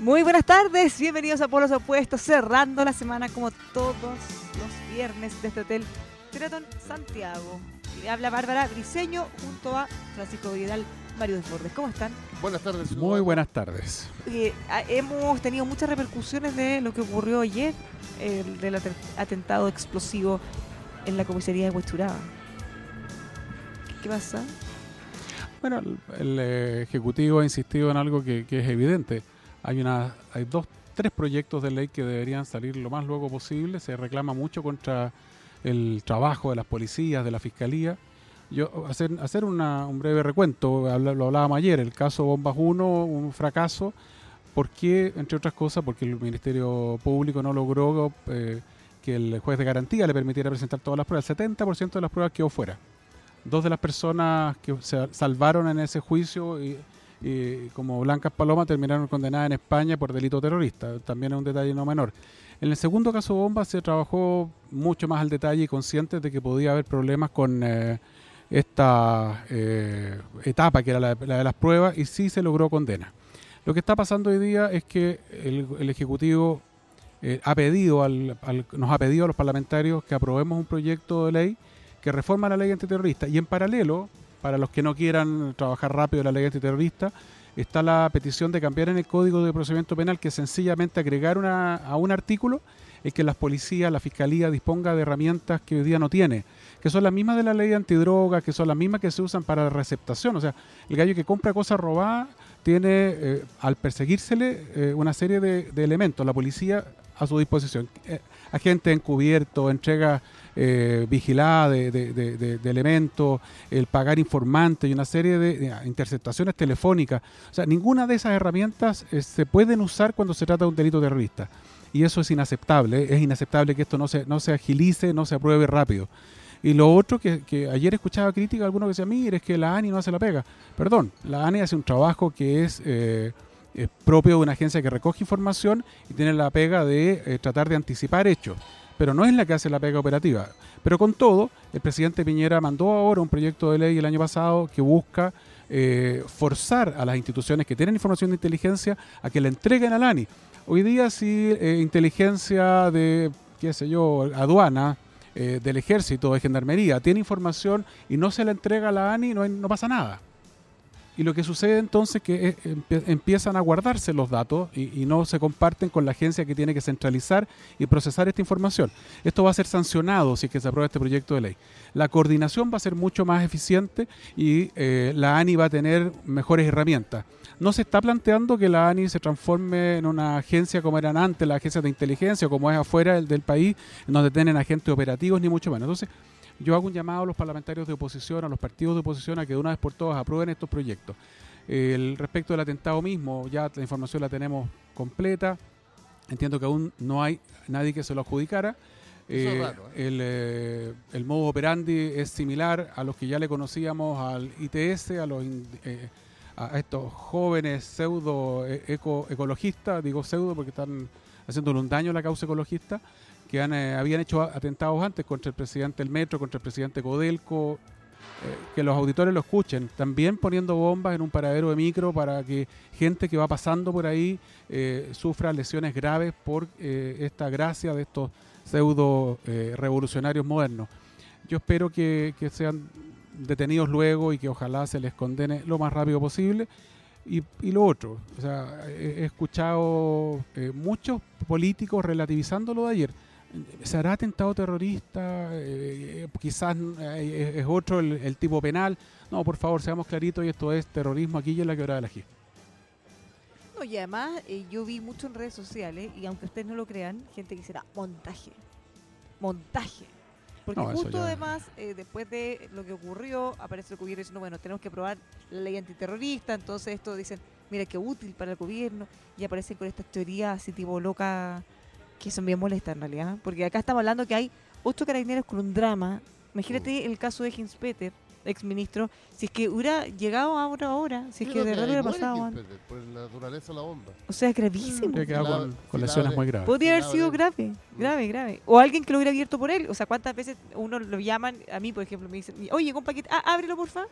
Muy buenas tardes, bienvenidos a Polos Opuestos, cerrando la semana como todos los viernes desde Hotel Sheraton Santiago. Y habla Bárbara Briseño junto a Francisco Vidal, Mario Desbordes. ¿Cómo están? Buenas tardes. Muy buenas tardes. Eh, hemos tenido muchas repercusiones de lo que ocurrió ayer, el del aten- atentado explosivo en la comisaría de Huechuraba. ¿Qué pasa? Bueno, el, el, eh, Ejecutivo ha insistido en algo que, que es evidente. Hay, una, hay dos, tres proyectos de ley que deberían salir lo más luego posible. Se reclama mucho contra el trabajo de las policías, de la fiscalía. Yo hacer, una- un breve recuento, lo hablábamos ayer, el caso Bombas 1, un fracaso. ¿Por qué? Entre otras cosas, porque el Ministerio Público no logró eh, que el juez de garantía le permitiera presentar todas las pruebas. El 70% de las pruebas quedó fuera. Dos de las personas que se salvaron en ese juicio y, y como Blancas Palomas terminaron condenadas en España por delito terrorista. También es un detalle no menor. En el segundo caso Bomba se trabajó mucho más al detalle y consciente de que podía haber problemas con eh, esta eh, etapa que era la, de las pruebas y sí se logró condena. Lo que está pasando hoy día es que el, el Ejecutivo eh, ha pedido al- al- nos ha pedido a los parlamentarios que aprobemos un proyecto de ley que reforma la ley antiterrorista y en paralelo, para los que no quieran trabajar rápido la ley antiterrorista, está la petición de cambiar en el Código de Procedimiento Penal que es sencillamente agregar una, a un artículo el que las policías, la fiscalía disponga de herramientas que hoy día no tiene, que son las mismas de la ley antidroga, que son las mismas que se usan para la receptación. O sea, el gallo que compra cosas robadas tiene, eh, al perseguírsele, eh, una serie de, de elementos. La policía a su disposición. Eh, agente encubierto, entrega eh, vigilada de, de- de- de- elementos, el pagar informantes y una serie de, de interceptaciones telefónicas. O sea, ninguna de esas herramientas eh, se pueden usar cuando se trata de un delito terrorista. Y eso es inaceptable. ¿eh? Es inaceptable que esto no se, no se agilice, no se apruebe rápido. Y lo otro que, ayer escuchaba crítica, algunos que decían, mire, es que la ANI no hace la pega. Perdón, la ANI hace un trabajo que es, eh, es propio de una agencia que recoge información y tiene la pega de tratar de anticipar hechos. Pero no es la que hace la pega operativa. Pero con todo, el presidente Piñera mandó ahora un proyecto de ley el año pasado que busca eh, forzar a las instituciones que tienen información de inteligencia a que la entreguen al ANI. Hoy día si eh, inteligencia de, qué sé yo, aduana, eh, del ejército, de gendarmería, tiene información y no se la entrega a la ANI, no, pasa nada. Y lo que sucede entonces es que eh, empie- empiezan a guardarse los datos y, no se comparten con la agencia que tiene que centralizar y procesar esta información. Esto va a ser sancionado si es que se aprueba este proyecto de ley. La coordinación va a ser mucho más eficiente y eh, la ANI va a tener mejores herramientas. No se está planteando que la ANI se transforme en una agencia como eran antes, las agencias de inteligencia, como es afuera del, del país, donde tienen agentes operativos, ni mucho menos. Entonces, yo hago un llamado a los parlamentarios de oposición, a los partidos de oposición, a que de una vez por todas aprueben estos proyectos. El respecto del atentado mismo, ya la información la tenemos completa. Entiendo que aún no hay nadie que se lo adjudicara. Es Eh, raro, ¿eh? el, eh, el modo operandi es similar a los que ya le conocíamos al ITS, a los a estos jóvenes pseudo eco, ecologistas, digo pseudo porque están haciéndole un daño a la causa ecologista, que han, eh, habían hecho atentados antes contra el presidente del Metro, contra el presidente Codelco, eh, que los auditores lo escuchen, también poniendo bombas en un paradero de micro para que gente que va pasando por ahí eh, sufra lesiones graves por esta gracia de estos pseudo revolucionarios modernos. Yo espero que, sean detenidos luego y que ojalá se les condene lo más rápido posible. Y, lo otro, o sea, he, escuchado muchos políticos relativizando lo de ayer. ¿Se hará atentado terrorista? Eh, quizás eh, es otro el, el tipo penal. No, por favor, seamos claritos y esto es terrorismo aquí y en la quebrada de la G. No, y además eh, yo vi mucho en redes sociales, y aunque ustedes no lo crean, gente que será montaje. Montaje. Porque No, justo ya- además, eh, después de lo que ocurrió, aparece el gobierno diciendo, bueno, tenemos que aprobar la ley antiterrorista, entonces esto dicen, mira qué útil para el gobierno, y aparecen con estas teorías así tipo loca, que son bien molestas en realidad, porque acá estamos hablando que hay ocho carabineros con un drama. Imagínate el caso de Hins Peter, ex ministro, si es que hubiera llegado ahora ahora, si es que de verdad hubiera pasado antes. Por la naturaleza de la bomba. O sea, es gravísimo. Habría quedado la- con, si con la lesiones abre- muy graves. Podría haber sido grave, Mm. grave, grave. O alguien que lo hubiera abierto por él. O sea, ¿cuántas veces uno lo llaman, a mí por ejemplo, me dicen, oye, llegó un paquete, ah, ábrelo porfa?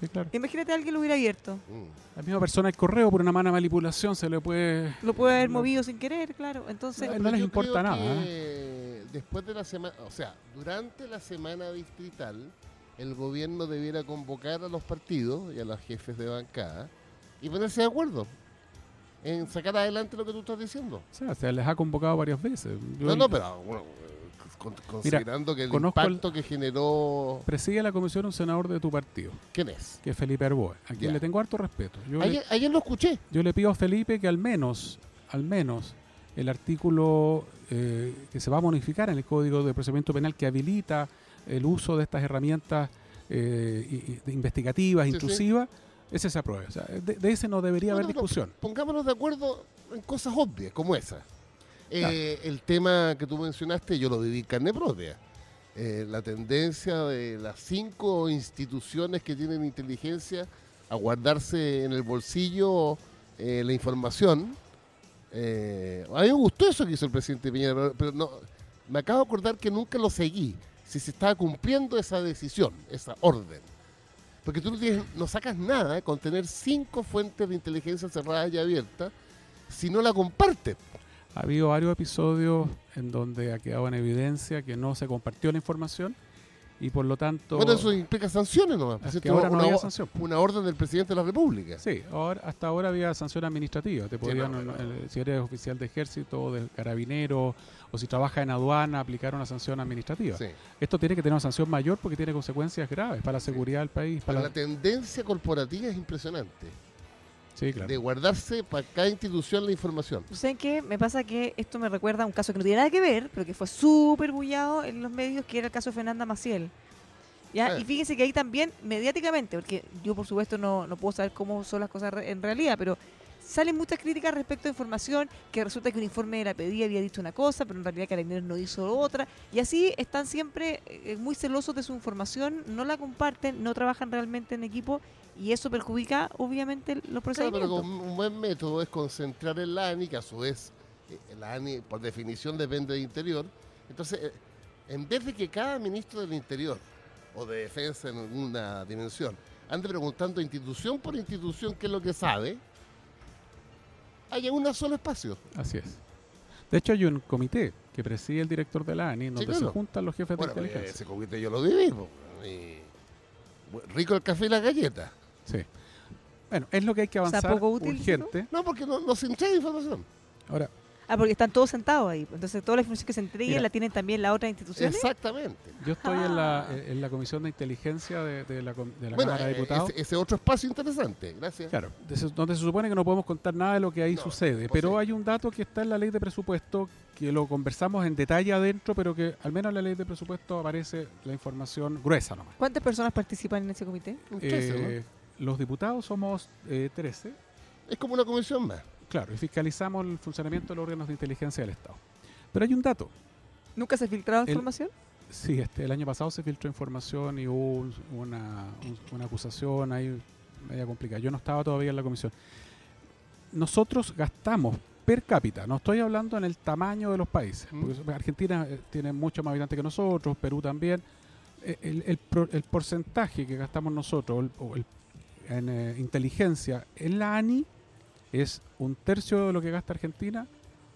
Sí, claro. Imagínate a alguien lo hubiera abierto. Mm. La misma persona del correo, por una mala manipulación, se le puede. Lo puede haber No. movido sin querer, claro. Entonces, No, les importa nada, Después de la semana, o sea, durante la semana distrital, el gobierno debiera convocar a los partidos y a los jefes de bancada y ponerse de acuerdo en sacar adelante lo que tú estás diciendo. O sea, se les ha convocado varias veces. Yo No, no, pero bueno, con- considerando que el impacto que generó. Preside la comisión un senador de tu partido, ¿Quién es? que es Felipe Arboe, a quien Ya. le tengo harto respeto. Yo le, Ayer, lo escuché. yo le pido a Felipe que al menos, al menos, el artículo eh, que se va a modificar en el Código de Procedimiento Penal que habilita el uso de estas herramientas eh, investigativas, Sí, sí. intrusivas, ese se apruebe. O sea, de, de ese no debería haber Bueno, discusión. Pongámonos de acuerdo en cosas obvias como esa. Eh, el tema que tú mencionaste, yo lo viví carne propia. Eh, la tendencia de las cinco instituciones que tienen inteligencia a guardarse en el bolsillo eh, la información. A mí me gustó eso que hizo el presidente Piñera, pero, pero no, me acabo de acordar que nunca lo seguí, si se estaba cumpliendo esa decisión, esa orden. Porque tú no, tienes- no sacas nada con tener cinco fuentes de inteligencia cerradas y abiertas si no la compartes. Ha habido varios episodios en donde ha quedado en evidencia que no se compartió la información y por lo tanto... Bueno, eso implica sanciones nomás. Es que ahora no una, había o- sanción. una orden del presidente de la República. Sí, ahora, hasta ahora había sanción administrativa. Te podían, no, no, no. eh, si eres oficial de ejército, o de carabinero, o si trabajas en aduana, aplicar una sanción administrativa. Sí. Esto tiene que tener una sanción mayor porque tiene consecuencias graves para la seguridad del país. Pero Para la tendencia corporativa es impresionante. Sí, claro. De guardarse para cada institución la información. ¿saben qué? Me pasa que esto me recuerda a un caso que no tiene nada que ver, pero que fue súper bullado en los medios, que era el caso de Fernanda Maciel. ¿Ya? Ah. Y fíjense que ahí también, mediáticamente, porque yo por supuesto no, no puedo saber cómo son las cosas re- en realidad, pero salen muchas críticas respecto a información que resulta que un informe de la pedía había dicho una cosa, pero en realidad Carabineros no hizo otra. Y así están siempre eh, muy celosos de su información, no la comparten, no trabajan realmente en equipo y eso perjudica obviamente los Claro, procedimientos. pero con un buen método es concentrar en la ANI, que a su vez eh, la ANI por definición depende del interior. Entonces, eh, en vez de que cada ministro del interior o de defensa en alguna dimensión ande preguntando institución por institución qué es lo que sabe, haya un solo espacio. Así es. De hecho, hay un comité que preside el director de la ANI, donde claro. se juntan los jefes Bueno, de inteligencia. ese comité yo lo viví. bu- rico el café y la galleta. Sí. Bueno, es lo que hay que sea, avanzar poco útil, urgente. No, porque no, no se entrega información. Ahora, Ah, porque están todos sentados ahí. Entonces, toda la información que se entregue la tienen también las otras instituciones. Exactamente. yo estoy en, la, Ah. en la comisión de inteligencia de, de la, de la Bueno, Cámara de eh, Diputados. ese, ese otro espacio interesante. Gracias. Claro, donde se supone que no podemos contar nada de lo que ahí No, sucede, pero hay un dato que está en la ley de presupuesto que lo conversamos en detalle adentro, pero que al menos en la ley de presupuesto aparece la información gruesa nomás. ¿Cuántas personas participan en ese comité? Un 13, ¿no? Los diputados somos eh, 13, Es como una comisión más. claro, y fiscalizamos el funcionamiento de los órganos de inteligencia del Estado. Pero hay un dato, ¿Nunca se ha filtrado El- información? sí, este, el año pasado se filtró información y hubo un- una, un- una acusación ahí media complicada. Yo no estaba todavía en la comisión. Nosotros gastamos per cápita, no estoy hablando en el tamaño de los países. Mm. porque Argentina eh, tiene mucho más habitantes que nosotros, Perú también. Eh, El, el pro- el porcentaje que gastamos nosotros o el- o el- en eh, inteligencia en la ANI es un tercio de lo que gasta Argentina,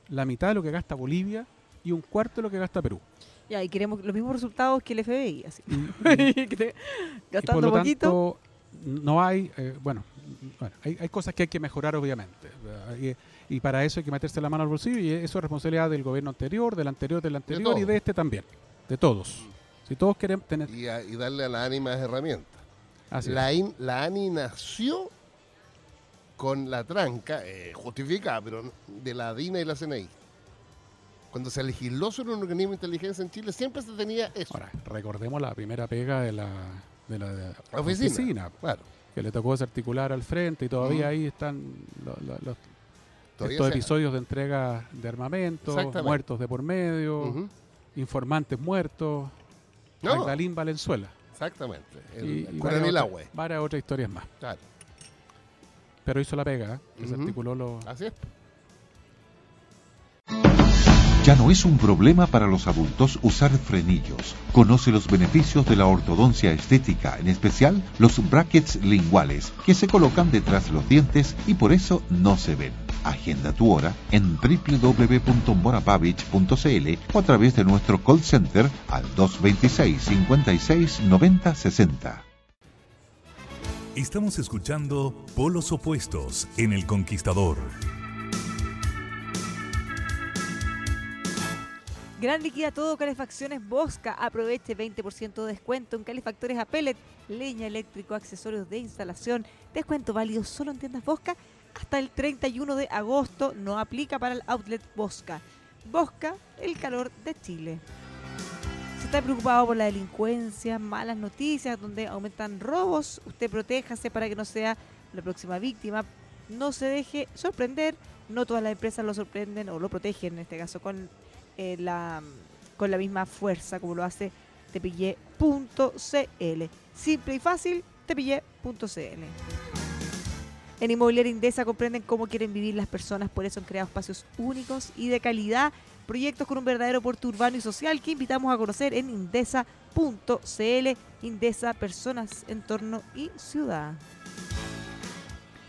la mitad de lo que gasta Bolivia y un cuarto de lo que gasta Perú. Ya, y queremos los mismos resultados que el FBI, así. Y- y- Y Gastando por lo poquito. tanto, no hay, eh, bueno, bueno hay, hay cosas que hay que mejorar obviamente. Y, y para eso hay que meterse la mano al bolsillo y eso es responsabilidad del gobierno anterior, del anterior, del anterior y de este también. De todos. Si todos queremos tener... Y, a- y darle a la ANI más herramientas. Así. La, in- la ANI nació con la tranca, eh, justificada, pero de la DINA y la CNI. Cuando se legisló sobre un organismo de inteligencia en Chile, siempre se tenía eso. Ahora, recordemos la primera pega de la, de la, de la La oficina. oficina, Claro. que le tocó desarticular al frente y todavía ahí están lo- lo- los, Todavía estos se- episodios de entrega de armamento, muertos de por medio, informantes muertos, No, Magdalín Valenzuela. Exactamente. El, y, y el varias, coronel otras, historias más. Claro, Pero hizo la pega, ¿eh? Ujú. desarticuló los... así es. Ya no es un problema para los adultos usar frenillos. Conoce los beneficios de la ortodoncia estética, en especial los brackets linguales, que se colocan detrás de los dientes y por eso no se ven. Agenda tu hora en www.morapavich.cl o a través de nuestro call center al 226 56 90 60. Estamos escuchando Polos Opuestos en El Conquistador. Gran liquida todo calefacciones Bosca. Aproveche 20% de descuento en calefactores a pellet, leña eléctrico, accesorios de instalación. Descuento válido solo en tiendas Bosca hasta el 31 de agosto. No aplica para el outlet Bosca. Bosca, el calor de Chile. Si está preocupado por la delincuencia, malas noticias, donde aumentan robos, usted protéjase para que no sea la próxima víctima. No se deje sorprender. No todas las empresas lo sorprenden o lo protegen, en este caso, con eh, con la misma fuerza como lo hace tepille.cl. Simple y fácil, tepille.cl. En Inmobiliaria Indesa comprenden cómo quieren vivir las personas, por eso han creado espacios únicos y de calidad, proyectos con un verdadero puerto urbano y social que invitamos a conocer en indesa.cl. Indesa, personas, entorno y ciudad.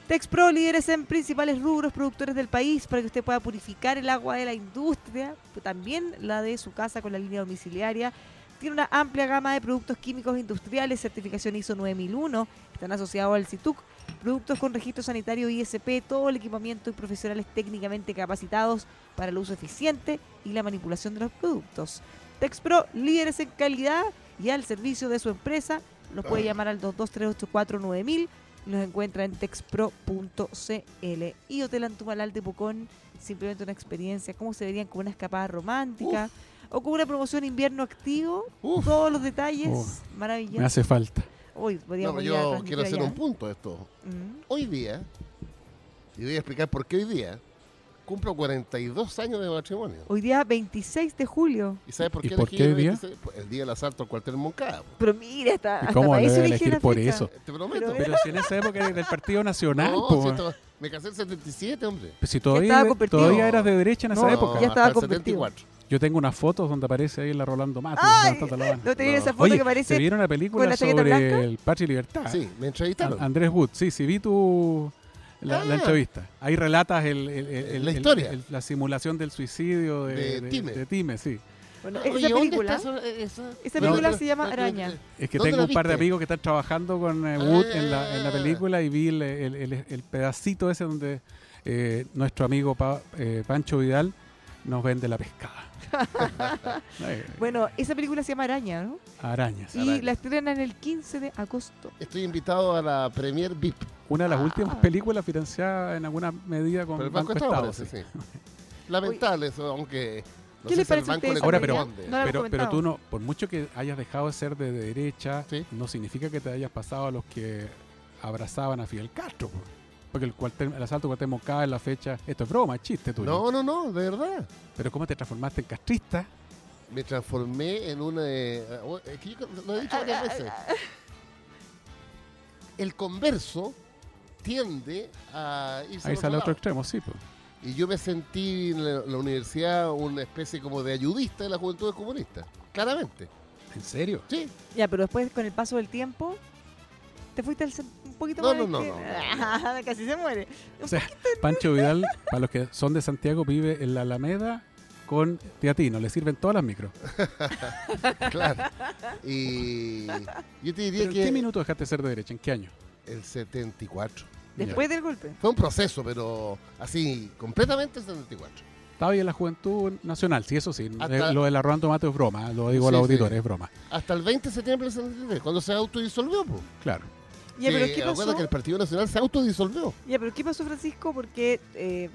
Texpro, líderes en principales rubros productores del país, para que usted pueda purificar el agua de la industria, pero también la de su casa con la línea domiciliaria. Tiene una amplia gama de productos químicos industriales, certificación ISO 9001, están asociados al CITUC, productos con registro sanitario ISP, todo el equipamiento y profesionales técnicamente capacitados para el uso eficiente y la manipulación de los productos. Texpro, líderes en calidad y al servicio de su empresa, los puede llamar al 223849000 los encuentra en texpro.cl. Y Hotel Antumalal de Pucón, simplemente una experiencia, cómo se verían como una escapada romántica o como una promoción invierno activo. Uf. Todos los detalles Uf. Me hace falta. Uy, No, yo quiero hacer allá. un punto de esto. Mm. Hoy día, y voy a explicar por qué hoy día, cumplo 42 años de matrimonio. Hoy día 26 de julio. ¿Y sabes por ¿Y qué por elegí qué el día? 26? Pues El día del asalto al cuartel Moncada. Pero mira, hasta, ¿Y hasta cómo para le eso elegir por fecha. eso? Te prometo. Pero Pero si en esa época era del Partido Nacional, no, po, si esto- me casé en 77, hombre. Pues si estaba todavía, convertido. todavía eras de derecha en esa No, época. ya estaba hasta convertido. 74. Yo tengo unas fotos donde aparece ahí la Rolando Matos. ¡Ay! No tenía No. esa foto Oye, que parece ¿se vieron la película la sobre blanca? el Patria y Libertad? Sí, me entrevistaron. An- Andrés Wood, sí, sí, vi tu la, la Ah. entrevista. Ahí relatas el, el- el- el- La historia. el- la simulación del suicidio de, De Time. de Time, sí. Bueno, esa ¿dónde película, eso- esa? película no, se llama no, Araña. Es que ¿Dónde tengo un par de amigos que están trabajando con eh, Wood en, la, en la Ah. película y vi el, el- el- el pedacito ese donde eh, nuestro amigo Pa- eh, Pancho Vidal nos vende la pescada. Bueno, esa película se llama Araña, ¿no? arañas. Y Araña. la estrenan el 15 de agosto. Estoy invitado a la Premier VIP. Una de las Ah. últimas películas financiada en alguna medida con Pero el Banco Banco Estado, sí. sí. Lamentable eso, aunque no ¿Qué le parece a banco usted le esa Ahora, pero- corresponde. No Pero, pero tú no, por mucho que hayas dejado de ser de derecha, Sí. no significa que te hayas pasado a los que abrazaban a Fidel Castro. po. Porque el, cuartel, el asalto cuartel Moncada en la fecha, esto es broma, es chiste tuyo. No, no, no, de verdad. Pero ¿cómo te transformaste en castrista? Me transformé en una... eh, es que yo lo he dicho varias veces. El converso tiende a irse al sale otro extremo, sí. Y yo me sentí en la, la universidad una especie como de ayudista de la juventud comunista. Claramente. ¿En serio? Sí. Ya, pero después con el paso del tiempo, te fuiste al poquito No, más. no, no, que- no, no, Ah, Casi se muere. O sea, Pancho Vidal, para los que son de Santiago, vive en la Alameda con Teatino. Le sirven todas las micros. Claro. Y yo te diría ¿Pero ¿En que qué minuto dejaste de ser de derecha? ¿En qué año? el 74. Después del golpe. Fue un proceso, pero así, completamente el 74. Estaba ahí en la Juventud Nacional, sí, eso sí. Hasta- Eh, Lo de la Ruan Tomate es broma, lo digo a los sí. auditores, es broma. Hasta el 20 de septiembre del 73, cuando se autodisolvió. Po. Claro. Ya, pero ¿qué pasó? que el Partido Nacional se autodisolvió. Ya, pero ¿qué pasó, Francisco? Porque eh,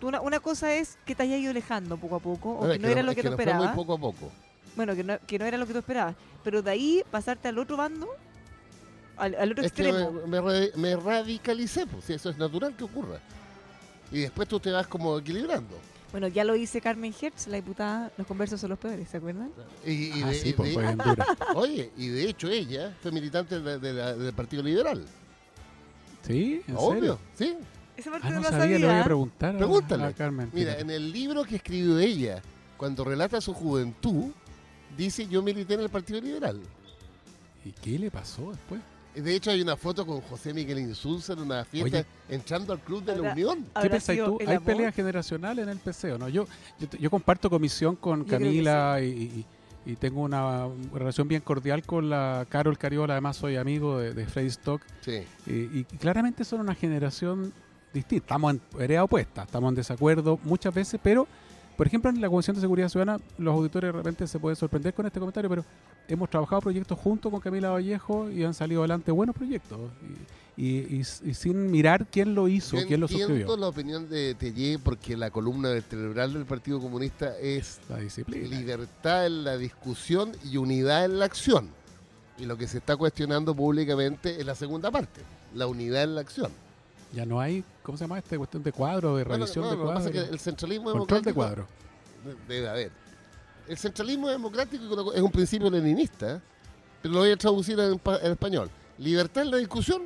una, una cosa es que te hayas ido alejando poco a poco, o que no era lo que tú esperabas. muy poco a poco. Bueno, que no, que no era lo que tú esperabas. Pero de ahí pasarte al otro bando, al, al otro Es que extremo. me, me ra- me radicalicé, pues, eso es natural que ocurra. Y después tú te vas como equilibrando. Bueno, ya lo dice Carmen Hertz, la diputada, los conversos son los peores, ¿se acuerdan? Y, y ah, de- sí, y pues de- en dura. oye, y de hecho ella fue militante de- de la- del Partido Liberal. ¿Sí? ¿En Obvio, serio? sí. Esa parte Ah, no no la sabía, le voy sabía. a preguntar Pregúntale. a Carmen. Mira, en el libro que escribió ella, cuando relata su juventud, dice yo milité en el Partido Liberal. ¿Y qué le pasó después? De hecho, hay una foto con José Miguel Insulza en una fiesta Oye. entrando al Club de la Unión. ¿Qué ¿Habrá pensáis tú? ¿Hay amor? pelea generacional en el PC o no? Yo, yo, yo comparto comisión con Camila y, y- y tengo una relación bien cordial con la Carol Cariola. Además, soy amigo de, de Freddy Stock. Sí. Y, y claramente son una generación distinta. Estamos en vereda opuesta, estamos en desacuerdo muchas veces, pero, por ejemplo, en la Comisión de Seguridad Ciudadana, los auditores de repente se pueden sorprender con este comentario, pero hemos trabajado proyectos junto con Camila Vallejo y han salido adelante buenos proyectos. Y, y- y- y sin mirar quién lo hizo, Yo quién lo suscribió. la opinión de Tellé porque la columna vertebral del Partido Comunista es La disciplina. libertad en la discusión y unidad en la acción. Y lo que se está cuestionando públicamente es la segunda parte, la unidad en la acción. Ya no hay, ¿cómo se llama este cuestión de cuadro, de Bueno, revisión no, de lo que pasa cuadro? es que el centralismo Control de democrático cuadro. debe haber. El centralismo democrático es un principio leninista, pero lo voy a traducir en, pa- en español. Libertad en la discusión.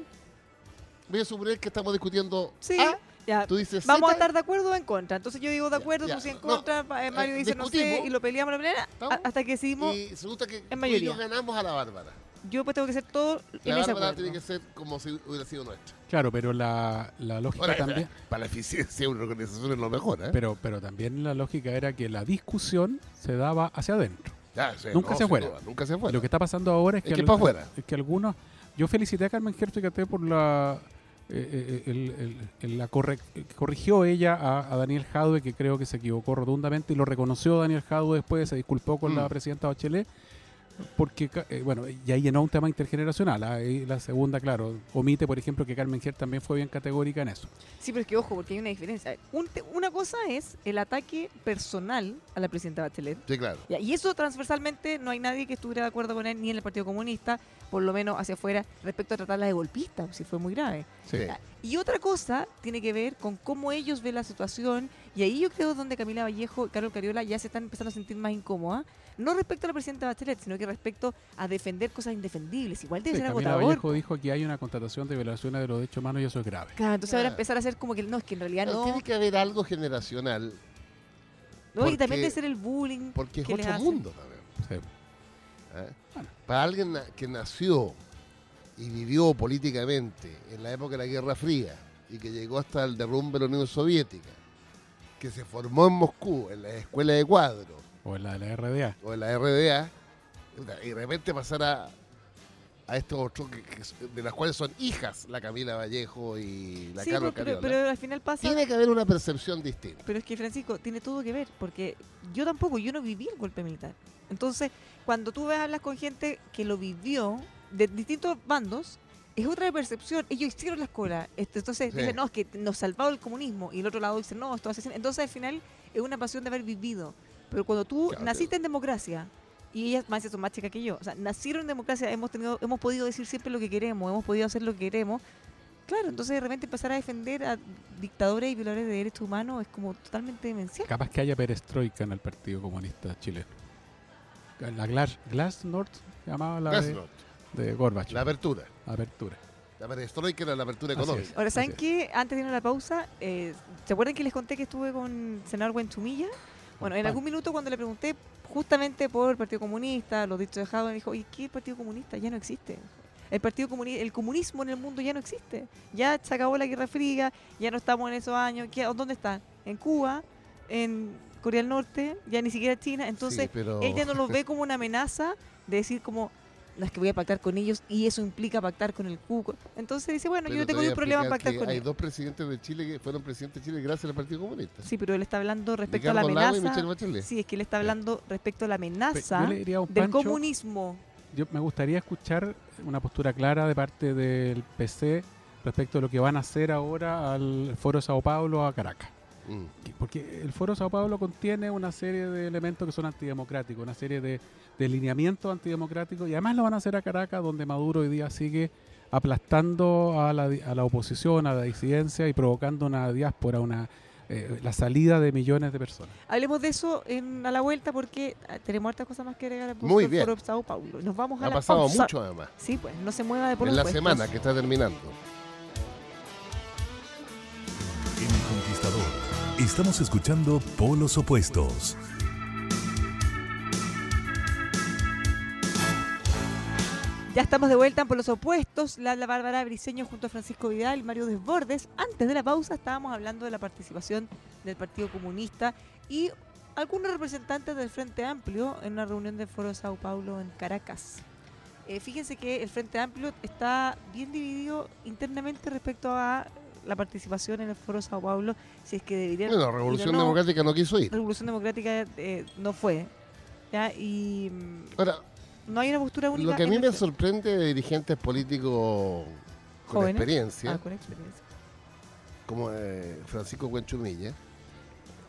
Voy a suponer que estamos discutiendo Sí, A, ya. tú dices Vamos a estar de acuerdo o en contra. Entonces yo digo de acuerdo, ya. tú sí en contra, pa- eh, Mario eh, dice no sé, y lo peleamos de la manera ¿Estamos? a- hasta que decidimos, y resulta que tú y mayoría. yo ganamos a la Bárbara. Yo pues tengo que ser todo en La ese acuerdo. tiene que ser como si hubiera sido nuestra. Claro, pero la, la lógica Ahora, también... Para la eficiencia de una organización es lo mejor, ¿eh? Pero, pero también la lógica era que la discusión se daba hacia adentro. Ya, sí, nunca hacia sin afuera. duda, Nunca se afuera. Lo que está pasando ahora es que, Es que al- pa' afuera. es que algunos. Yo felicité a Carmen Gertz, fíjate, por la. eh, eh, el- el- el- la corre- corrigió ella a, a Daniel Jadwe, que creo que se equivocó rotundamente, y lo reconoció Daniel Jadwe después, se disculpó con Mm. la presidenta Bachelet, porque, ca- eh, bueno, y ahí llenó un tema intergeneracional. ah, y la segunda, claro, omite, por ejemplo, que Carmen Gertz también fue bien categórica en eso. Sí, pero es que ojo, porque hay una diferencia. Un te- una cosa es el ataque personal a la presidenta Bachelet. Sí, claro. Y eso transversalmente no hay nadie que estuviera de acuerdo con él, ni en el Partido Comunista, por lo menos hacia afuera, respecto a tratarla de golpista, si fue muy grave. Sí. Y otra cosa tiene que ver con cómo ellos ven la situación, y ahí yo creo donde Camila Vallejo y Carlos Cariola ya se están empezando a sentir más incómodas, no respecto a la presidenta Bachelet, sino que respecto a defender cosas indefendibles. Igual debe Sí, ser Camila agotador. Vallejo dijo que hay una constatación de violaciones de los derechos humanos y eso es grave. Claro, entonces ahora Claro. empezar a hacer como que no, es que en realidad Pero no. Tiene que haber algo generacional, no, y también porque- debe ser el bullying. porque es que otro mundo también. Sí. ¿eh? Bueno. Para alguien que nació y vivió políticamente en la época de la Guerra Fría y que llegó hasta el derrumbe de la Unión Soviética, que se formó en Moscú, en la escuela de cuadro O en la de la RDA. o en la RDA, y de repente pasar a, a estos otros que- que- de las cuales son hijas, la Camila Vallejo y la Sí, Carol pero, pero, al final pasa. tiene que haber una percepción distinta. Pero es que Francisco tiene todo que ver, porque yo tampoco, yo no viví el golpe militar. Entonces, cuando tú ves hablas con gente que lo vivió de distintos bandos, es otra percepción. Ellos hicieron la escuela. Entonces Sí. dicen, no, es que nos salvó el comunismo. Y el otro lado dice, no, esto hace Entonces, al final, es una pasión de haber vivido. Pero cuando tú Claro, naciste en democracia, y ellas más son más chicas que yo, o sea, nacieron en democracia, hemos tenido, hemos podido decir siempre lo que queremos, hemos podido hacer lo que queremos. Claro, entonces de repente empezar a defender a dictadores y violadores de derechos humanos es como totalmente demencial. Capaz que haya perestroika en el Partido Comunista chileno. La Glass, Glasnost se llamaba la de, Glasnost, de Gorbach. la apertura. Apertura. La perestroika era la apertura económica. Ahora, ¿saben qué? Antes de irnos a la pausa, eh, ¿se acuerdan que les conté que estuve con el senador Buenchumilla? Bueno, en algún minuto cuando le pregunté justamente por el Partido Comunista, los dichos de me dijo, ¿y qué Partido Comunista? Ya no existe. El partido comuni el comunismo en el mundo ya no existe. Ya se acabó la Guerra Fría, ya no estamos en esos años. ¿Qué- ¿Dónde está? En Cuba, en Corea del Norte, ya ni siquiera China. Entonces, Sí, pero- él ya no los ve como una amenaza de decir como, no es que voy a pactar con ellos y eso implica pactar con el Cuco. Entonces dice, bueno, yo no te tengo ningún problema en pactar con Hay ellos. dos presidentes de Chile que fueron presidentes de Chile gracias al Partido Comunista. Sí, pero él está hablando respecto Ricardo a la amenaza. Sí, es que él está hablando respecto a la amenaza del Pancho, comunismo. yo me gustaría escuchar una postura clara de parte del PC respecto a lo que van a hacer ahora al Foro Sao Paulo a Caracas. Mm. Que- Porque el Foro Sao Paulo contiene una serie de elementos que son antidemocráticos, una serie de, de lineamientos antidemocráticos, y además lo van a hacer a Caracas, donde Maduro hoy día sigue aplastando a la, a la oposición, a la disidencia y provocando una diáspora, una eh, la salida de millones de personas. Hablemos de eso en, a la vuelta porque ah, tenemos hartas cosas más que agregar al Muy bien. Foro Sao Paulo. Nos vamos a Ha la pasado pausa. mucho además. Sí, pues, no se mueva de por En la puestos. semana que está terminando. Estamos escuchando Polos Opuestos. Ya estamos de vuelta en por los opuestos. La, la Bárbara Briseño junto a Francisco Vidal y Mario Desbordes. Antes de la pausa estábamos hablando de la participación del Partido Comunista y algunos representantes del Frente Amplio en una reunión del Foro de Sao Paulo en Caracas. Eh, fíjense que el Frente Amplio está bien dividido internamente respecto a la participación en el Foro Sao Paulo, si es que deberían Bueno, o Revolución no. Democrática no quiso ir. Revolución Democrática eh, no fue. ¿ya? Y mm, Ahora, no hay una postura única. lo que a mí me sorprende de dirigentes políticos con Jóvenes. experiencia, Ah, con experiencia. como eh, Francisco Cuenchumilla,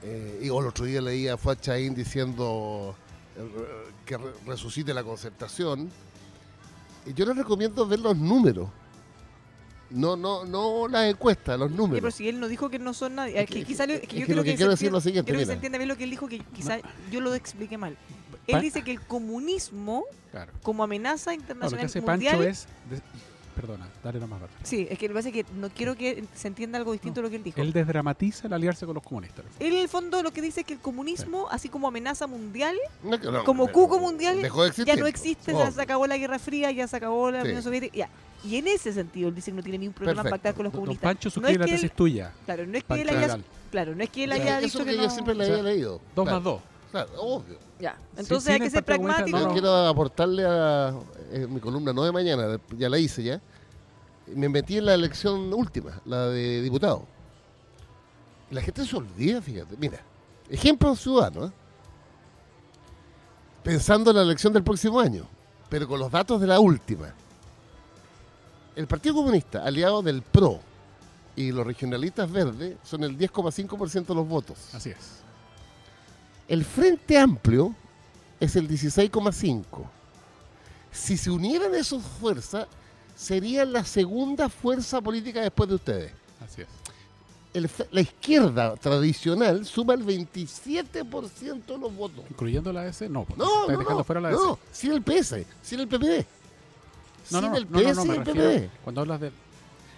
eh, y el otro día leía a Chaín diciendo eh, que re- resucite la concertación. Y yo les recomiendo ver los números. No, no, no las encuestas, los Sí, pero números. si él no dijo que no son nadie. Es Es que, quizá es es que yo creo lo que que, quiero decir es lo siguiente, Quiero que se entienda bien lo que él dijo, que quizá yo lo expliqué mal. Él Pa- dice que el comunismo, Claro. como amenaza No, lo que internacional hace mundial. Pancho es... perdona, dale nomás. Bárbara. Sí, es que lo que pasa es que no quiero que se entienda algo distinto de lo que él dijo. Él desdramatiza el aliarse con los comunistas. Él, en el fondo, lo que dice es que el comunismo, así como amenaza mundial, No, no, como pero cuco mundial, dejó de existir. ya no existe, ya se acabó la Guerra Fría, ya se acabó la Sí. Unión Soviética. ya. Y en ese sentido, él dice que no tiene ningún problema en Perfecto. pactar con los Don comunistas. Pancho no es suscribe la tesis tuya. claro, no es que Pancho él haya, claro, no es que él O sea, haya eso dicho es lo que, que yo no- siempre le O sea, había leído. Dos Claro, más dos. Claro, obvio. Ya, entonces hay que ser pragmático. no, Yo no. quiero aportarle a eh, mi columna no de mañana, ya la hice ya. Me metí en la elección última, la de diputado. La gente se olvida, fíjate. Mira, ejemplo ciudadano, ¿eh? pensando en la elección del próximo año, pero con los datos de la última. El Partido Comunista, aliado del PRO y los regionalistas verdes, son el 10,5% de los votos. Así es. El Frente Amplio es el 16,5. Si se unieran esas fuerzas, serían la segunda fuerza política después de ustedes. Así es. El la izquierda tradicional suma el 27% de los votos. Incluyendo la S, no. porque No, no, no, fuera la no, sin el PS, sin el PPD. No, sin no, no, el no, no, PS no, y me el refiero, PPD. cuando hablas del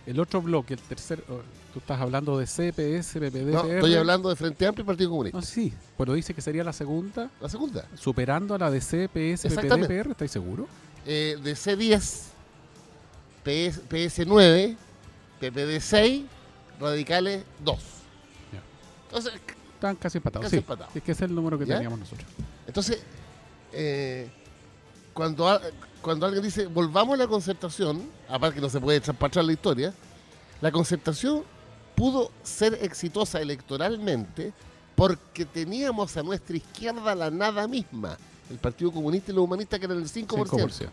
el otro bloque, el tercer, oh, tú estás hablando de CPS, PPD, No, estoy hablando de Frente Amplio y Partido Comunista. No, sí, pero dice que sería la segunda, La segunda. superando a la de CPS, PPD. PR, ¿estáis seguros? Eh, de C10, PS, PS9, PPD 6, Radicales 2. Ya. Entonces, Están casi empatados. Casi sí, empatados. es que ese es el número que ¿Ya? teníamos nosotros. Entonces, eh, cuando, cuando alguien dice volvamos a la concertación, aparte que no se puede traspachar la historia, la concertación pudo ser exitosa electoralmente porque teníamos a nuestra izquierda la nada misma, el Partido Comunista y los humanistas que eran el 5%. 5%.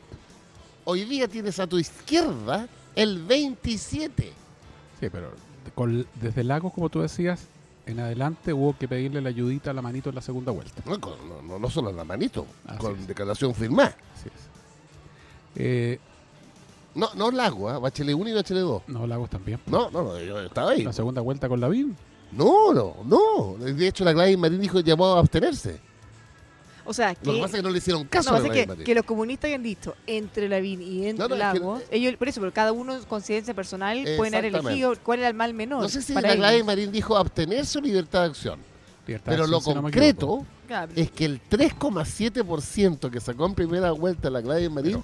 Hoy día tienes a tu izquierda el 27%. Sí, pero con- desde Lagos, como tú decías, en adelante hubo que pedirle la ayudita a la manito en la segunda vuelta. No, con- no, no, solo en la manito, Así con es. declaración firmada. Así es. Eh, No, no Lago, ¿ah? Bachelet 1 y Bachelet 2. no, Lagos también. No, no, no, yo estaba ahí. La segunda vuelta con la BIM. No, no, no. De hecho, la Gladys Marín dijo llamó a abstenerse. O sea, Lo que que, pasa es que no le hicieron caso no, a la que, que los comunistas hayan dicho entre Lavín y entre No, no, es que- Lago, ellos, por eso, pero cada uno en conciencia personal pueden haber elegido cuál era el mal menor. No sé si para la ellos. Gladys Marín dijo abstenerse o libertad de acción. Libertad Pero de lo acción, si no me concreto es que el 3,7% que sacó en primera vuelta la Gladys Marín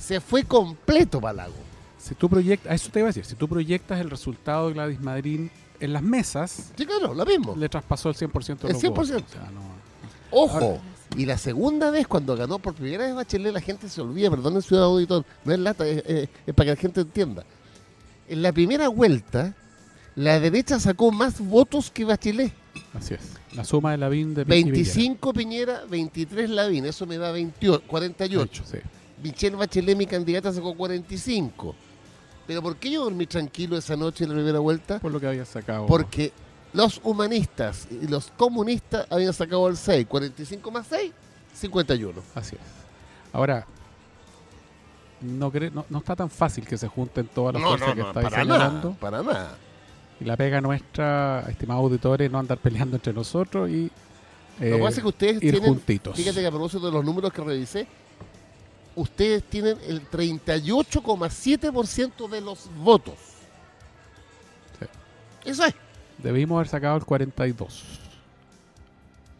se fue completo para Lago. Si tú proyectas, eso te iba a decir, si tú proyectas el resultado de Gladys Madrid en las mesas, Sí, claro, lo mismo. le traspasó el 100% de El los 100%. votos. O sea, no- Ojo. Ahora- Y la segunda vez, cuando ganó por primera vez Bachelet, la gente se olvida, perdón, ciudad auditor, no es lata, es, es- es para que la gente entienda. En la primera vuelta, la derecha sacó más votos que Bachelet. así es. La suma de Lavín de Pi- y Piñera. 25 Piñera, 23 Lavín, eso me da 28, 48. Sí. Michelle Bachelet, mi candidata, sacó 45. Pero ¿por qué yo dormí tranquilo esa noche en la primera vuelta? Por lo que había sacado. Porque los humanistas y los comunistas habían sacado el 6. 45 más 6, 51. Así es. Ahora, no, cre- no, no está tan fácil que se junten todas las fuerzas que estáis para señalando. nada, para nada. Y la pega nuestra, estimados auditores, no andar peleando entre nosotros y Lo eh, que pasa es que ustedes ir tienen, juntitos. fíjate que a propósito de los números que revisé, ustedes tienen el 38,7% de los votos. Sí. Eso es. Debimos haber sacado el 42.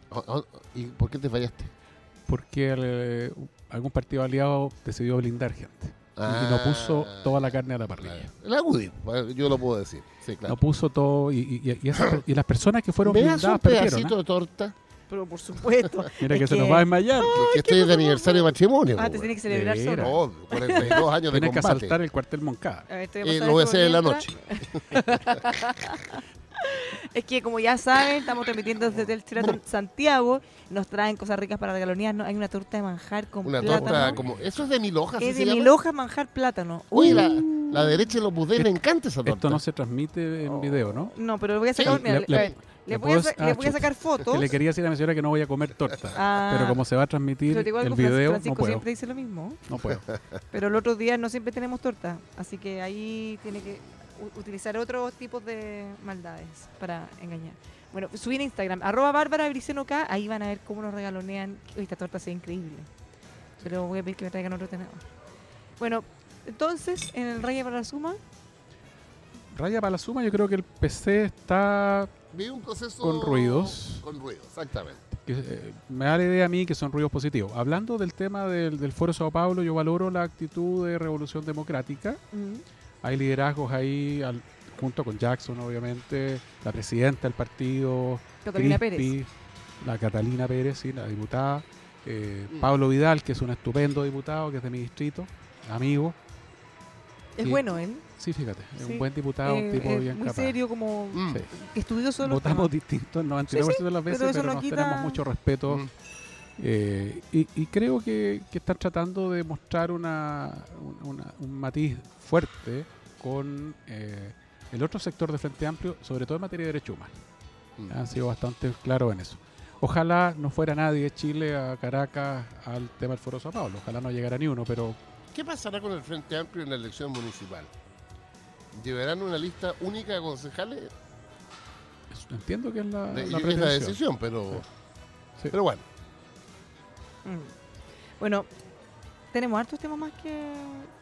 Oh, oh, ¿Y por qué te fallaste? Porque eh, algún partido aliado decidió blindar gente. y no puso Ah, toda la carne a la parrilla. La UDI, yo lo puedo decir. Sí, claro. No puso todo. Y, y- y esas- y las personas que fueron ¿Me das un blindadas perdieron. pedacito ¿eh? de torta? Pero por supuesto. Mira Es que, se nos va a desmayar. Que, que estoy de aniversario de matrimonio. Ah, po, te güey. tiene que celebrar solo. Obvio, 42 años de Tienes que asaltar el cuartel Moncada. A ver, te Eh, pasar lo voy a hacer en la noche. Es que como ya saben, estamos transmitiendo desde el Sheraton Santiago. Nos traen cosas ricas para regalonear. ¿no? Hay una torta de manjar con Una plátano. torta como... Eso es de mil hojas, ¿sí Es de mil hojas manjar plátano. La, la derecha de los budés me encanta esa torta. Esto no se transmite en video, ¿no? No, pero le voy a Sí, sacar, mira, le- le, le- le le voy, a, sa- ah, le voy a chuta. sacar fotos. Que le quería decir a mi señora que no voy a comer torta. Ah. pero como se va a transmitir el video, no Francisco puedo. siempre dice lo mismo. No puedo. Pero el otro día no siempre tenemos torta. Así que ahí tiene que u- utilizar otros tipos de maldades para engañar. Bueno, subí en Instagram, arroba Bárbara Briceno K, ahí van a ver cómo nos regalonean. Uy, Esta torta se ve increíble. Pero voy a pedir que me traigan otro tenedor. Bueno, entonces, en el Raya para la Suma, Raya para la suma, yo creo que el PC está. Vi un proceso... Con ruidos. Con ruidos, exactamente. que, eh, me da la idea a mí que son ruidos positivos. Hablando del tema del, del Foro Sao Paulo, yo valoro la actitud de revolución democrática. mm, Hay liderazgos ahí, al- junto con Jackson, obviamente, la presidenta del partido, Catalina Crispi, Pérez. la Catalina Pérez, sí, la diputada, eh, Mm. Pablo Vidal, que es un estupendo diputado, que es de mi distrito, amigo. Es Sí. bueno él. Sí, fíjate, es Sí. un buen diputado, un eh, tipo eh, bien muy capaz. serio, como Mm. Sí. estudioso Votamos temas. distinto el 99% de las veces, pero pero, nos quita- tenemos mucho respeto. Mm. Eh, y, y creo que, que están tratando de mostrar una, un- una- un matiz fuerte con eh, el otro sector de Frente Amplio, sobre todo en materia de derechos humanos. Mm. Han sido bastante claros en eso. Ojalá no fuera nadie de Chile a Caracas al tema del Foro Sao Paulo. Ojalá no llegara ni uno, pero ¿Qué pasará con el Frente Amplio en la elección municipal? ¿Llevarán una lista única de concejales? es- entiendo que es la, De- la es la pretensión. decisión, pero, Sí. pero bueno. Mm. Bueno, tenemos hartos temas más que,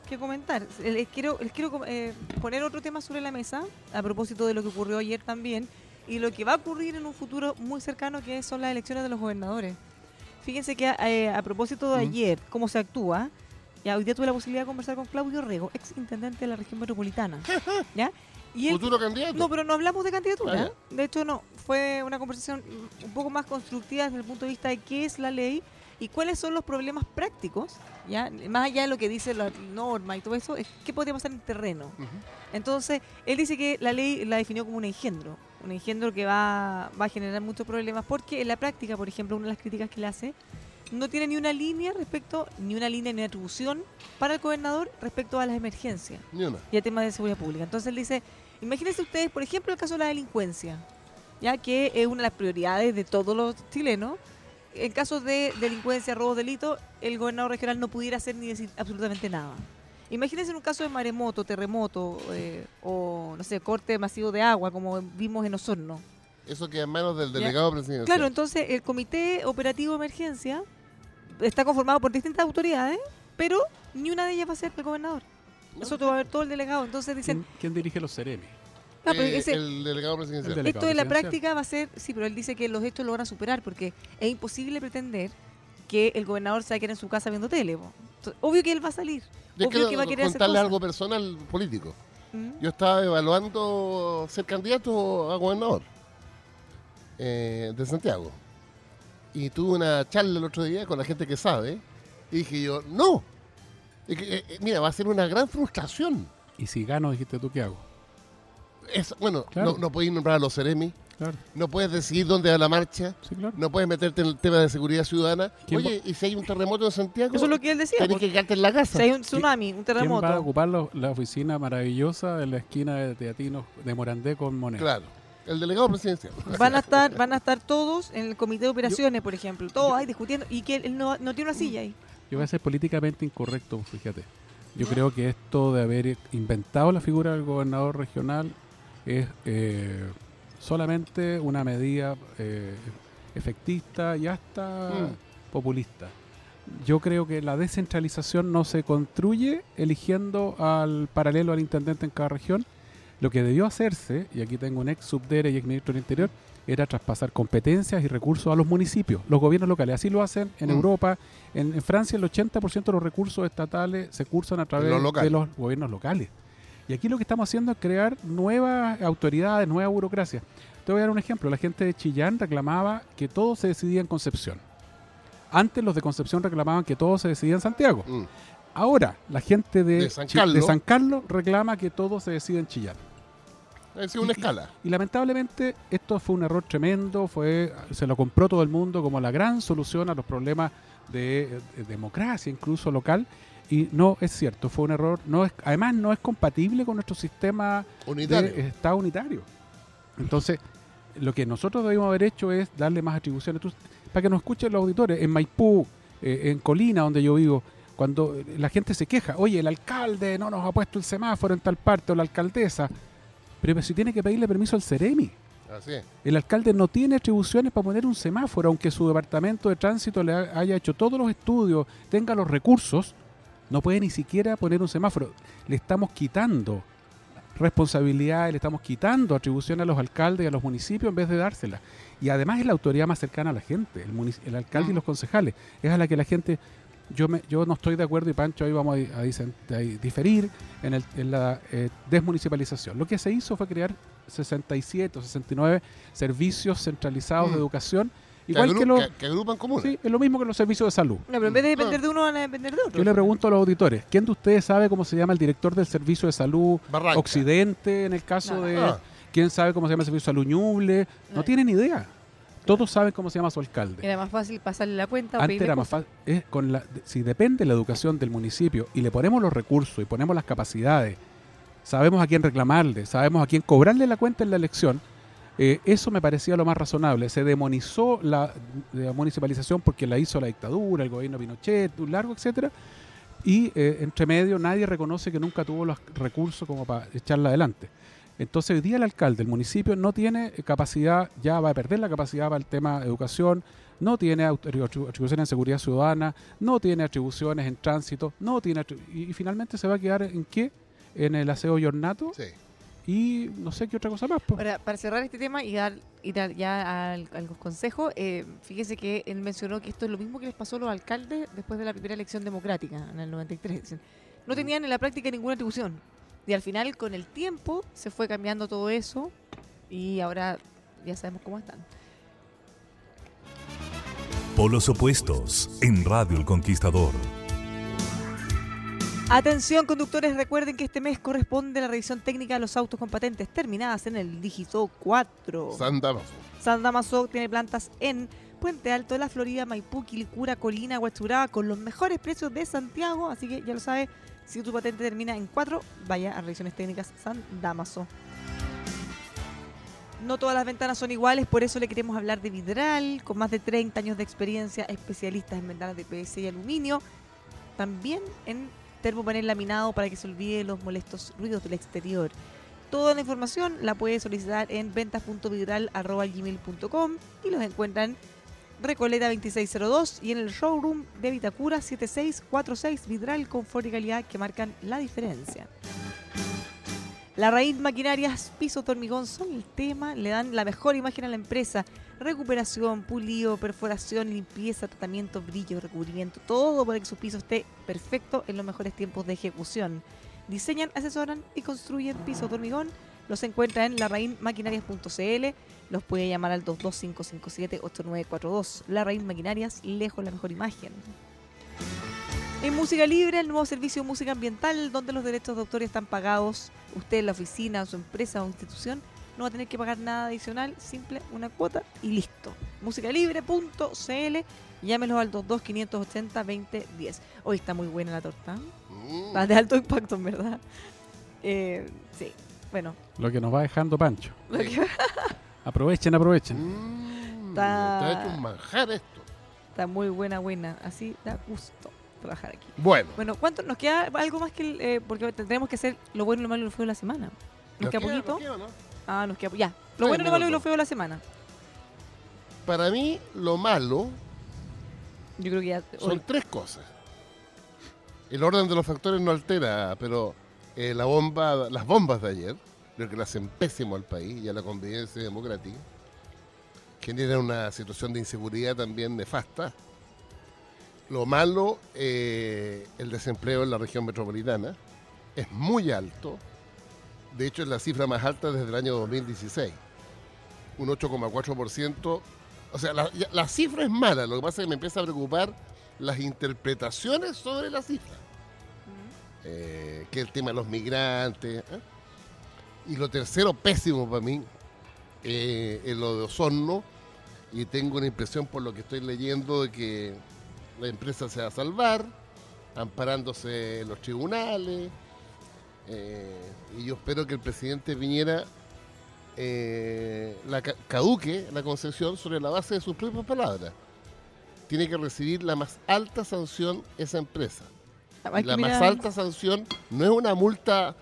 que comentar. Eh, Les quiero, les quiero eh, poner otro tema sobre la mesa a propósito de lo que ocurrió ayer también y lo que va a ocurrir en un futuro muy cercano que son las elecciones de los gobernadores. Fíjense que eh, a propósito de ayer, cómo se actúa, ya hoy día tuve la posibilidad de conversar con Claudio Rego, ex intendente de la región metropolitana. ¿ya? Y él ¿Futuro candidato? no, pero no hablamos de candidatura. Ah, de hecho, no. Fue una conversación un poco más constructiva desde el punto de vista de qué es la ley y cuáles son los problemas prácticos, ya más allá de lo que dice la norma y todo eso, es qué podría pasar en terreno. Entonces, él dice que la ley la definió como un engendro, un engendro que va, va a generar muchos problemas, porque en la práctica, por ejemplo, una de las críticas que le hace, no tiene ni una línea respecto, ni una línea ni una atribución para el gobernador respecto a las emergencias Ni una. y a temas de seguridad pública. Entonces él dice, imagínense ustedes, por ejemplo, el caso de la delincuencia, ya que es una de las prioridades de todos los chilenos. En casos de delincuencia, robo, delito, el gobernador regional no pudiera hacer ni decir absolutamente nada. Imagínense en un caso de maremoto, terremoto eh, o, no sé, corte masivo de agua, como vimos en Osorno. Eso queda en manos del delegado presidencial. Claro, entonces el Comité Operativo de Emergencia está conformado por distintas autoridades, pero ni una de ellas va a ser el gobernador. Eso va a ver todo el delegado. Entonces dicen, ¿Quién, quién dirige los Ceremi? ah, pero Eh, ese- el delegado presidencial. El delegado esto en la práctica va a ser, sí, pero él dice que los hechos lo van a superar porque es imposible pretender que el gobernador se va a quedar en su casa viendo tele. Entonces, obvio que él va a salir. Yo obvio quiero que va a querer hacer contarle cosas. algo personal político. ¿Mm? Yo estaba evaluando ser candidato a gobernador eh, de Santiago. Y tuve una charla el otro día con la gente que sabe. Y dije yo, no. Es que, eh, eh, mira, va a ser una gran frustración. Y si gano, dijiste tú, ¿qué hago? Es, bueno, Claro. no, no puedes nombrar a los Ceremi, Claro, no puedes decidir dónde va la marcha, sí, claro. no puedes meterte en el tema de seguridad ciudadana. ¿Quién Oye, ¿y si hay un terremoto en Santiago? Eso es lo que él decía. Tenés que quedarte en la casa. Si hay un tsunami, un ¿Quién va a terremoto. ocupar lo- la oficina maravillosa de la esquina de Teatinos de Morandé con Moneda? Claro, el delegado presidencial. Van a estar, van a estar todos en el comité de operaciones, por ejemplo, todos ahí discutiendo y que él no, no tiene una silla ahí. Yo voy a ser políticamente incorrecto, fíjate. Yo creo que esto de haber inventado la figura del gobernador regional es eh, solamente una medida eh, efectista y hasta Mm. populista. Yo creo que la descentralización no se construye eligiendo al paralelo al intendente en cada región. Lo que debió hacerse, y aquí tengo un ex subdere y ex ministro del Interior, era traspasar competencias y recursos a los municipios, los gobiernos locales. Así lo hacen en Mm. Europa. En, en Francia el 80% de los recursos estatales se cursan a través los de los gobiernos locales. Y aquí lo que estamos haciendo es crear nuevas autoridades, nueva burocracia. Te voy a dar un ejemplo. La gente de Chillán reclamaba que todo se decidía en Concepción. Antes los de Concepción reclamaban que todo se decidía en Santiago. Mm. Ahora la gente de, De San Chi- Carlos. de San Carlos reclama que todo se decide en Chillán. Es una Y- escala. Y lamentablemente esto fue un error tremendo, fue se lo compró todo el mundo como la gran solución a los problemas de, de democracia, incluso local, y no es cierto, fue un error, no es, además no es compatible con nuestro sistema Unitario. de Estado unitario. Entonces, lo que nosotros debimos haber hecho es darle más atribuciones. Tú- para que nos escuchen los auditores, en Maipú, eh, en Colina, donde yo vivo, cuando la gente se queja, oye, el alcalde no nos ha puesto el semáforo en tal parte, o la alcaldesa, pero si tiene que pedirle permiso al Ceremi. Así es. El alcalde no tiene atribuciones para poner un semáforo, aunque su departamento de tránsito le ha- haya hecho todos los estudios, tenga los recursos, no puede ni siquiera poner un semáforo. Le estamos quitando responsabilidades, le estamos quitando atribuciones a los alcaldes y a los municipios en vez de dárselas. Y además es la autoridad más cercana a la gente, el, alcalde y los concejales. Es a la que la gente... Yo, me, yo no estoy de acuerdo y Pancho ahí vamos a, di- a dicen- a diferir en, el- en la eh, desmunicipalización. Lo que se hizo fue crear 67 o 69 servicios centralizados de Mm. educación, Que, igual agru- que, los... que- que agrupan comunas. Sí, es lo mismo que los servicios de salud. No, pero en vez de depender Ah. de uno, van a depender de otro. Yo le pregunto a los auditores, ¿quién de ustedes sabe cómo se llama el director del Servicio de Salud Barranca. Occidente en el caso No. de... Ah. ¿Quién sabe cómo se llama el Servicio de Salud Ñuble? No No. tienen idea. Todos saben cómo se llama su alcalde. Era más fácil pasarle la cuenta o Antes era más fácil. es con la, si depende la educación del municipio y le ponemos los recursos y ponemos las capacidades, sabemos a quién reclamarle, sabemos a quién cobrarle la cuenta en la elección, eh, eso me parecía lo más razonable. Se demonizó la, la municipalización porque la hizo la dictadura, el gobierno Pinochet, un largo, etcétera. Y eh, entre medio nadie reconoce que nunca tuvo los recursos como para echarla adelante. Entonces hoy día el alcalde, el municipio no tiene eh, capacidad, ya va a perder la capacidad para el tema de educación, no tiene atribu- atribuciones en seguridad ciudadana, no tiene atribuciones en tránsito, no tiene y, y finalmente se va a quedar en qué? En el aseo y ornato Sí. y no sé qué otra cosa más. pues. Para, para cerrar este tema y dar, ir ya al, al consejo, eh, fíjese que él mencionó que esto es lo mismo que les pasó a los alcaldes después de la primera elección democrática en el 93. Dicen, No tenían en la práctica ninguna atribución. Y al final, con el tiempo, se fue cambiando todo eso y ahora ya sabemos cómo están. Polos opuestos en Radio El Conquistador. Atención conductores, recuerden que este mes corresponde la revisión técnica de los autos con patentes terminadas en el dígito 4. San Damaso. San Damaso tiene plantas en Puente Alto de la Florida, Maipú, Quilicura, Colina, Huachuraba, con los mejores precios de Santiago. Así que ya lo sabe, si tu patente termina en 4, vaya a revisiones técnicas San Damaso. No todas las ventanas son iguales, por eso le queremos hablar de Vidral, con más de 30 años de experiencia, especialistas en ventanas de PVC y aluminio. También en termopanel laminado para que se olvide los molestos ruidos del exterior. Toda la información la puede solicitar en ventas.vidral.gmail.com y los encuentran Recoleta 2602 y en el showroom de Vitacura 7646 Vidral, confort y calidad que marcan la diferencia. La raíz maquinarias piso hormigón son el tema, le dan la mejor imagen a la empresa. Recuperación, pulido, perforación, limpieza, tratamiento, brillo, recubrimiento, todo para que su piso esté perfecto en los mejores tiempos de ejecución. Diseñan, asesoran y construyen pisos de hormigón. Los encuentra en larraínmaquinarias.cl. Los puede llamar al 22557-8942. La Raíz Maquinarias, lejos la mejor imagen. En Música Libre, el nuevo servicio de música ambiental, donde los derechos de autor están pagados. Usted en la oficina, su empresa o institución no va a tener que pagar nada adicional, simple una cuota y listo. Musicalibre.cl, llámelos al 22580-2010. Hoy está muy buena la torta. Mm. Está de alto impacto, en verdad. Eh, sí, bueno. Lo que nos va dejando Pancho. Aprovechen, aprovechen. Mm, Está- Está hecho un manjar esto. está muy buena, buena. Así da gusto trabajar aquí. Bueno. Bueno, ¿cuánto nos queda algo más que el, eh, porque tendremos que hacer lo bueno, lo malo y lo feo de la semana? ¿Nos, queda poquito? nos queda, ¿no? Ah, nos queda ya. Lo bueno, lo malo y lo feo de la semana. Para mí, lo malo Yo creo que ya son hoy- tres cosas. El orden de los factores no altera, pero eh, la bomba, las bombas de ayer, creo que le hacen pésimo al país y a la convivencia democrática. Generan una situación de inseguridad también nefasta. Lo malo, eh, el desempleo en la región metropolitana es muy alto. De hecho, es la cifra más alta desde el año 2016. Un 8,4%. O sea, la cifra es mala. Lo que pasa es que me empieza a preocupar las interpretaciones sobre la cifra. Eh, que el tema de los migrantes. ¿eh? Y lo tercero, pésimo para mí, eh, es lo de Osorno. Y tengo una impresión por lo que estoy leyendo de que la empresa se va a salvar, amparándose en los tribunales. eh, y yo espero que el presidente Piñera eh, la ca- caduque la concesión sobre la base de sus propias palabras. Tiene que recibir la más alta sanción esa empresa. Y la más alta sanción no es una multa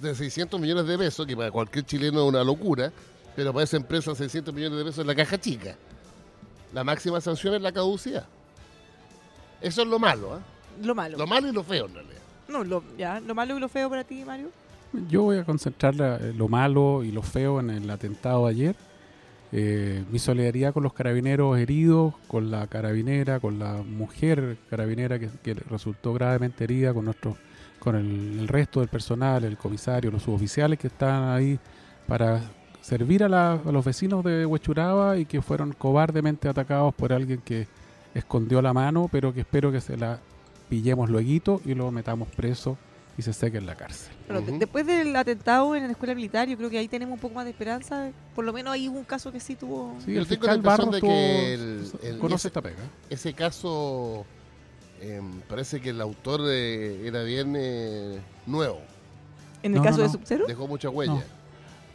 de 600 millones de pesos, que para cualquier chileno es una locura, pero para esa empresa 600 millones de pesos es la caja chica. La máxima sanción es la caducidad. Eso es lo malo, ¿ah? Lo malo. Lo malo y lo feo en realidad. no, lo, ya, lo malo y lo feo para ti, Mario. Yo voy a concentrar la- eh, lo malo y lo feo en el atentado de ayer. Eh, mi solidaridad con los carabineros heridos, con la carabinera, con la mujer carabinera que, que resultó gravemente herida, con nuestro, con el, el resto del personal, el comisario, los suboficiales que están ahí para servir a, la- a los vecinos de Huechuraba y que fueron cobardemente atacados por alguien que escondió la mano, pero que espero que se la pillemos luego y lo metamos preso y se seque en la cárcel. Pero después del atentado en la escuela militar, yo creo que ahí tenemos un poco más de esperanza. Por lo menos ahí hubo un caso que sí tuvo. Sí, Yo el fiscal impresión Barros de tuvo- que el- el- conoce ese- esta pega. Ese caso, em, parece que el autor eh, era bien eh, nuevo, En el No, caso no, de no. Sub-Zero. dejó mucha huella.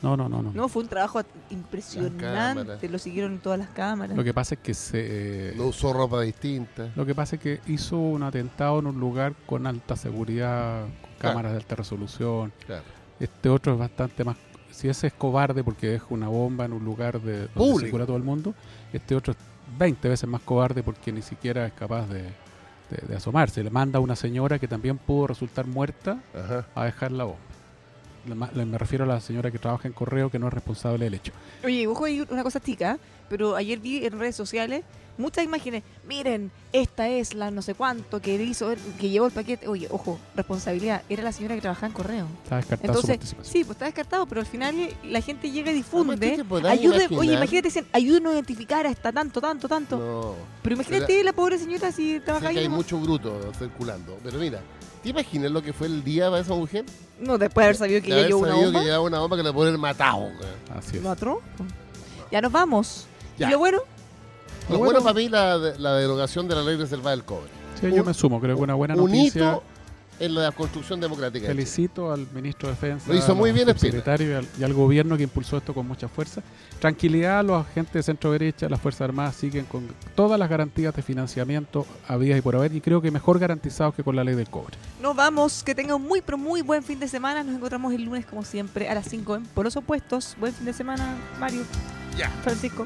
No, no, no, no. No, fue un trabajo cámaras. impresionante. Lo siguieron en todas las cámaras. Lo que pasa es que se, eh, No usó ropa distinta. lo que pasa es que hizo un atentado en un lugar con alta seguridad, con Claro. cámaras de alta resolución. Claro. Este otro es bastante más. Si ese es cobarde porque deja una bomba en un lugar de donde Público. todo el mundo, este otro es 20 veces más cobarde porque ni siquiera es capaz de, de- de asomarse. Le manda a una señora que también pudo resultar muerta Ajá. a dejar la le- Me refiero a la señora que trabaja en correo que no es responsable del hecho. Oye, ojo, hay una cosa chica, pero ayer vi en redes sociales muchas imágenes. Miren, esta es la no sé cuánto que hizo, que llevó el paquete. Oye, ojo, responsabilidad. Era la señora que trabajaba en correo. Está descartada su Entonces, sí, pues está descartado, pero al final la gente llega y difunde. ¿tú te podrás Ayude, oye, imagínate, dicen, ayúdenos a identificar a esta tanto, tanto, tanto. No. Pero imagínate la pobre señora si trabaja ahí. que hay nomás. mucho bruto circulando. Pero mira, ¿te imaginas lo que fue el día para esa mujer? No, después de haber sabido que ella llevó una sabido bomba. que llevaba una bomba que la matado. Así es. Lo atró. Ya nos vamos. Ya. ¿Y lo bueno? Lo bueno- bueno para mí la, la derogación de la ley reservada del cobre. Sí, yo me sumo, creo que una buena Un noticia. hito en la construcción democrática. Felicito al ministro de Defensa, Lo hizo muy bien, secretario y al, y al gobierno que impulsó esto con mucha fuerza. Tranquilidad, los agentes de centro derecha, las Fuerzas Armadas siguen con todas las garantías de financiamiento habidas y por haber, y creo que mejor garantizados que con la ley del cobre. Nos vamos. Que tengan un muy, pero muy buen fin de semana. Nos encontramos el lunes, como siempre, a las 5 en Por los Opuestos. Buen fin de semana, Mario. Ya. Francisco.